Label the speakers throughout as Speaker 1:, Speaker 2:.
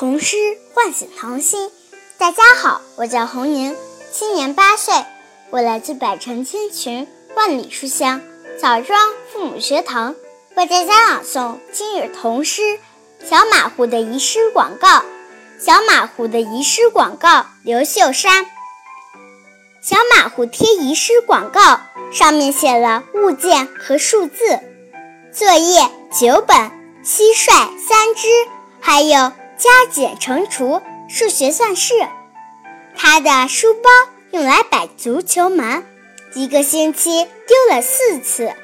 Speaker 1: 童诗唤醒童心。大家好，我叫红宁，今年八岁，我来自百城千群、万里书香枣庄父母学堂，为大家朗诵今日童诗《小马虎的遗失广告》。小马虎的遗失广告，刘秀山。小马虎贴遗失广告，上面写了物件和数字，作业九本，蟋蟀三只，还有。加减乘除数学算式，他的书包用来摆足球门，一个星期丢了四次。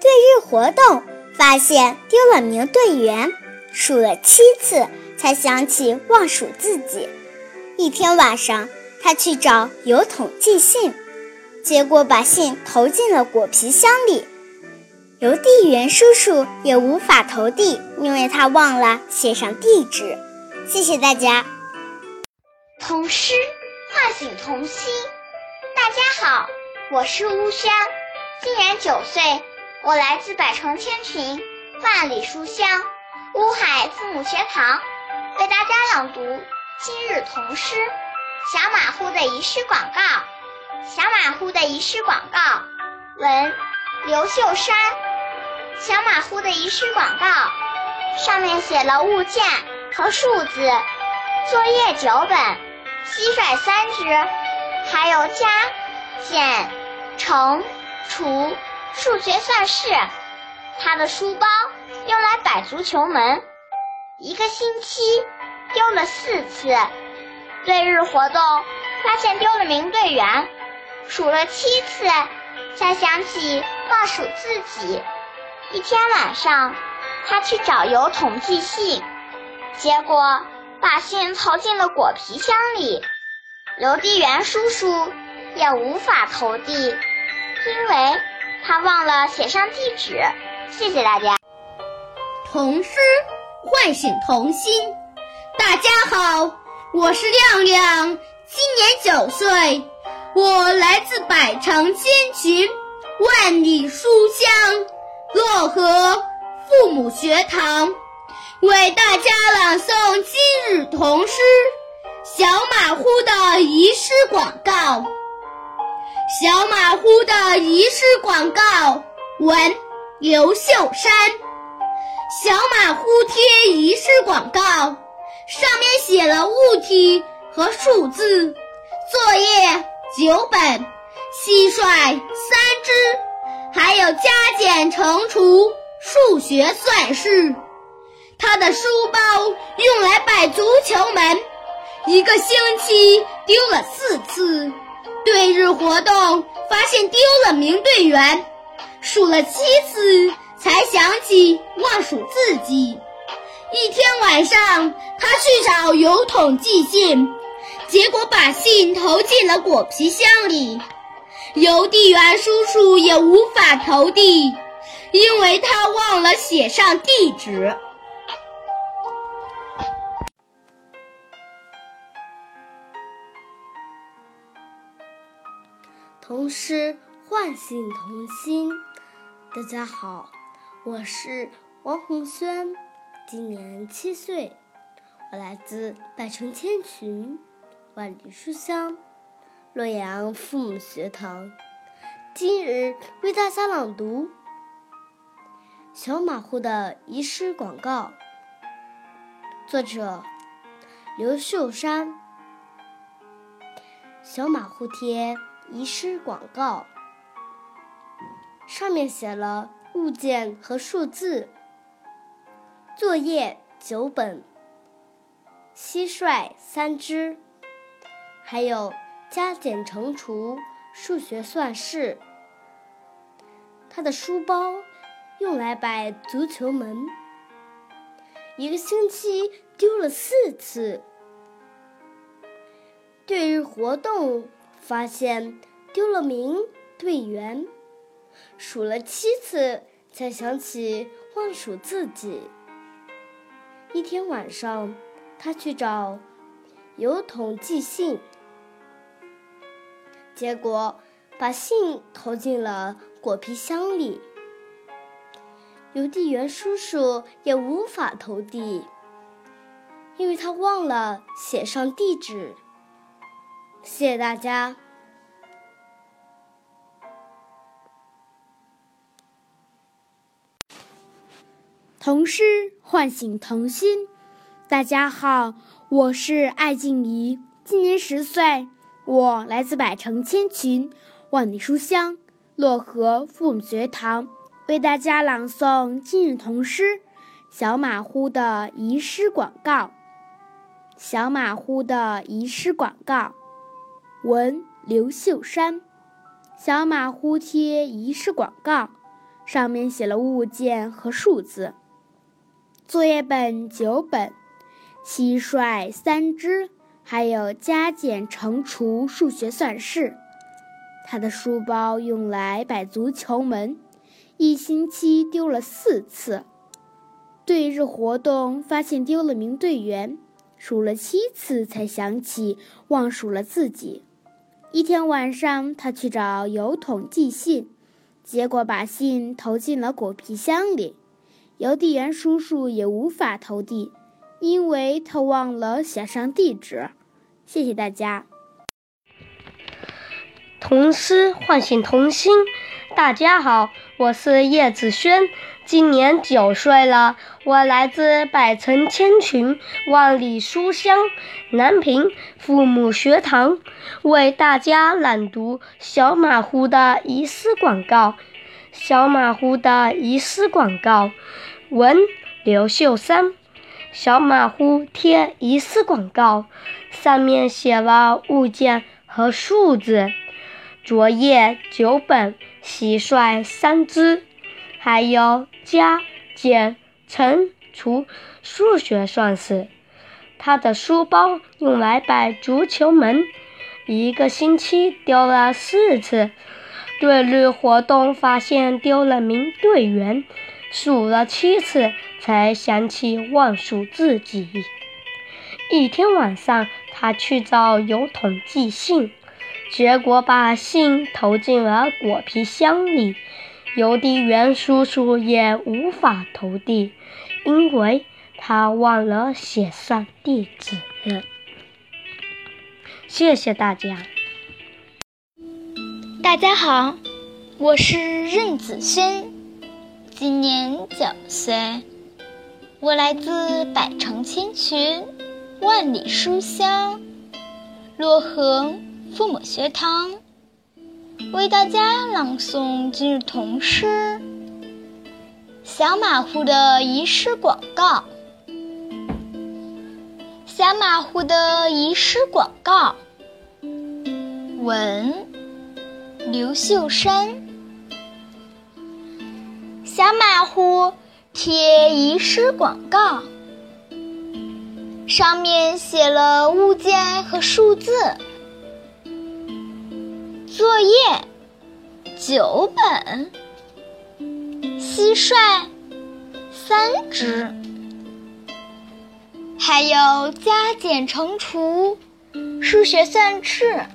Speaker 1: 对日活动发现丢了名队员，数了七次才想起忘数自己。一天晚上，他去找邮筒寄信，结果把信投进了果皮箱里。邮递员叔叔也无法投递，因为他忘了写上地址。谢谢大家。
Speaker 2: 童诗唤醒童心。大家好，我是乌轩，今年九岁，我来自百城千群、万里书香乌海父母学堂，为大家朗读今日童诗《小马虎的遗失广告》。小马虎的遗失广告，文刘秀山。小马虎的遗失广告，上面写了物件和数字，作业九本，蟋蟀三只，还有加、减、乘、除数学算式。他的书包用来摆足球门，一个星期丢了四次。对日活动发现丢了名队员，数了七次才想起忘数自己。一天晚上，他去找邮筒寄信，结果把信投进了果皮箱里。邮递员叔叔也无法投递，因为他忘了写上地址。谢谢大家。
Speaker 3: 童诗唤醒童心。大家好，我是亮亮，今年九岁，我来自百城千群，万里书香。漯河父母学堂为大家朗诵今日童诗《小马虎的遗失广告》。小马虎的遗失广告，文刘秀山。小马虎贴遗失广告，上面写了物体和数字，作业九本，蟋蟀三只。还有加减乘除数学算式，他的书包用来摆足球门，一个星期丢了四次。对日活动发现丢了名队员，数了七次才想起忘数自己。一天晚上，他去找邮筒寄信，结果把信投进了果皮箱里。邮递员叔叔也无法投递，因为他忘了写上地址。
Speaker 4: 童诗唤醒童心。大家好，我是王红轩，今年七岁，我来自百城千群，万里书香。洛阳父母学堂今日为大家朗读《小马虎的遗失广告》，作者刘秀山。小马虎贴遗失广告，上面写了物件和数字，作业九本，蟋蟀三只，还有。加减乘除数学算式，他的书包用来摆足球门，一个星期丢了四次。对日活动发现丢了名队员，数了七次才想起忘数自己。一天晚上，他去找邮筒寄信。结果，把信投进了果皮箱里。邮递员叔叔也无法投递，因为他忘了写上地址。谢谢大家。
Speaker 5: 童诗唤醒童心。大家好，我是艾静怡，今年十岁，我来自百城千群、万里书香漯河父母学堂，为大家朗诵今日童诗《小马虎的遗失广告》。小马虎的遗失广告，文刘秀山。小马虎贴遗失广告，上面写了物件和数字。作业本九本。蟋蟀三只，还有加减乘除数学算式。他的书包用来摆足球门，一星期丢了四次。对日活动发现丢了名队员，数了七次才想起忘数了自己。一天晚上，他去找邮筒寄信，结果把信投进了果皮箱里，邮递员叔叔也无法投递。因为他忘了写上地址，谢谢大家。
Speaker 6: 童诗唤醒童心，大家好，我是叶子轩，今年九岁了，我来自百城千群、万里书香南平父母学堂，为大家朗读小马虎的遗失广告。小马虎的遗失广告，文刘秀山。小马虎贴疑似广告，上面写了物件和数字。作业九本，蟋蟀三只，还有加减乘除数学算式。他的书包用来摆足球门，一个星期丢了四次。队日活动发现丢了名队员。数了七次，才想起忘数自己。一天晚上，他去找邮筒寄信，结果把信投进了果皮箱里。邮递员叔叔也无法投递，因为他忘了写上地址。谢谢大家。
Speaker 7: 大家好，我是任子轩。今年九岁，我来自百城千群、万里书香漯河父母学堂，为大家朗诵今日童诗《小马虎的遗失广告》。小马虎的遗失广告，文刘秀山。马虎贴遗失广告，上面写了物件和数字。作业九本，蟋蟀三只，还有加减乘除数学算式。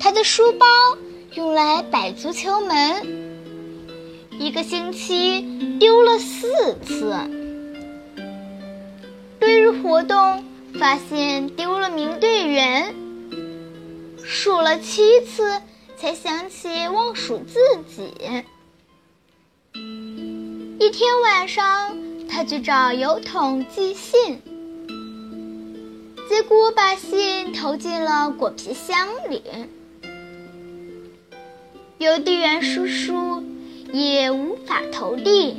Speaker 7: 他的书包用来摆足球门。一个星期丢了四次，队日活动发现丢了名队员，数了七次才想起忘数自己。一天晚上，他去找邮筒寄信，结果把信投进了果皮箱里。邮递员叔叔。也无法投递，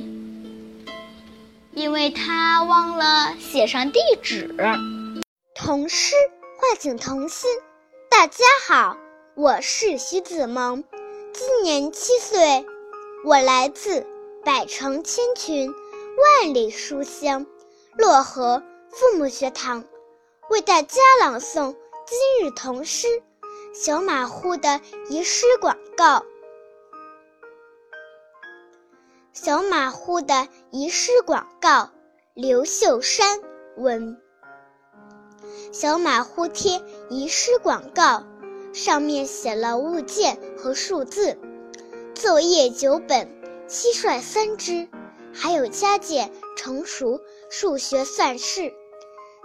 Speaker 7: 因为他忘了写上地址。
Speaker 8: 童诗唤醒童心，大家好，我是徐子萌，今年七岁，我来自百城千群、万里书香漯河父母学堂，为大家朗诵今日童诗《小马虎的遗失广告》。小马虎的遗失广告，刘秀山文。小马虎贴遗失广告，上面写了物件和数字。作业九本，蟋蟀三只，还有加减乘除数学算式。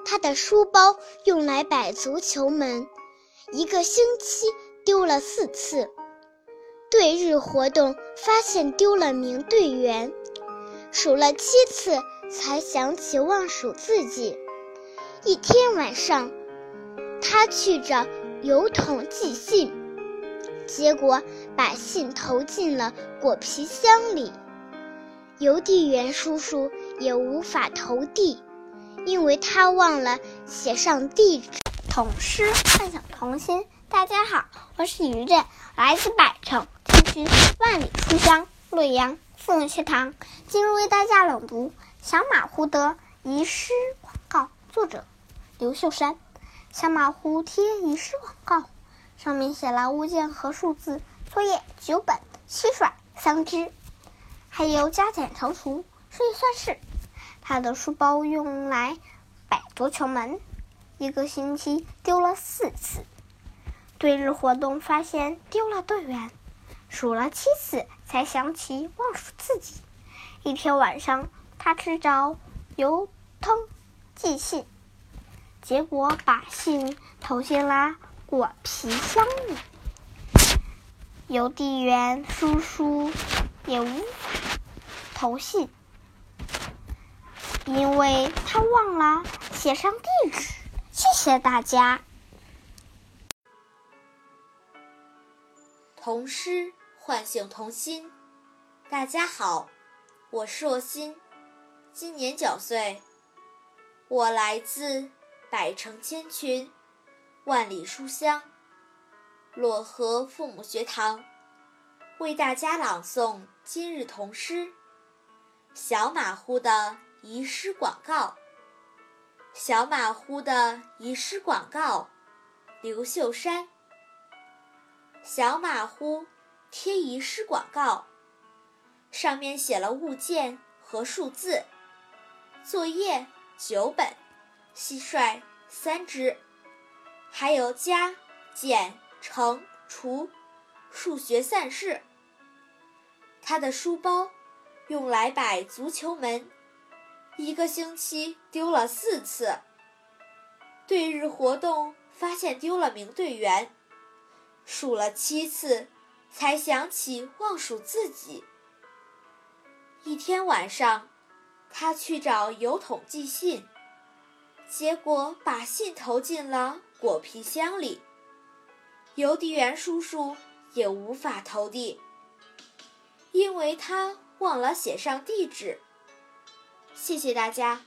Speaker 8: 他的书包用来摆足球门，一个星期丢了四次。对日活动发现丢了名队员，数了七次才想起忘数自己。一天晚上，他去找邮筒寄信，结果把信投进了果皮箱里。邮递员叔叔也无法投递。因为他忘了写上地址。
Speaker 9: 童诗幻想童心，大家好，我是于震，来自百城千群万里书香洛阳父母学堂，今日为大家朗读小马虎的遗失广告，作者刘秀山。小马虎贴遗失广告，上面写了物件和数字，作业九本，蟋蟀三只，还有加减乘除，数学算式。他的书包用来摆足球门，一个星期丢了四次。对日活动发现丢了队员，数了七次才想起忘数自己。一天晚上，他去找邮通寄信，结果把信投进了果皮箱里。邮递员叔叔也无法投信。因为他忘了写上地址。谢谢大家。
Speaker 10: 童诗唤醒童心。大家好，我是若心，今年九岁。我来自百城千群，万里书香，漯河父母学堂，为大家朗诵今日童诗《小马虎的》。遗失广告，小马虎的遗失广告，刘秀山。小马虎贴遗失广告，上面写了物件和数字，作业九本，蟋蟀三只，还有加、减、乘、除，数学算式。他的书包用来摆足球门。一个星期丢了四次。对日活动发现丢了名队员，数了七次，才想起忘数自己。一天晚上，他去找邮筒寄信，结果把信投进了果皮箱里。邮递员叔叔也无法投递，因为他忘了写上地址。谢谢大家。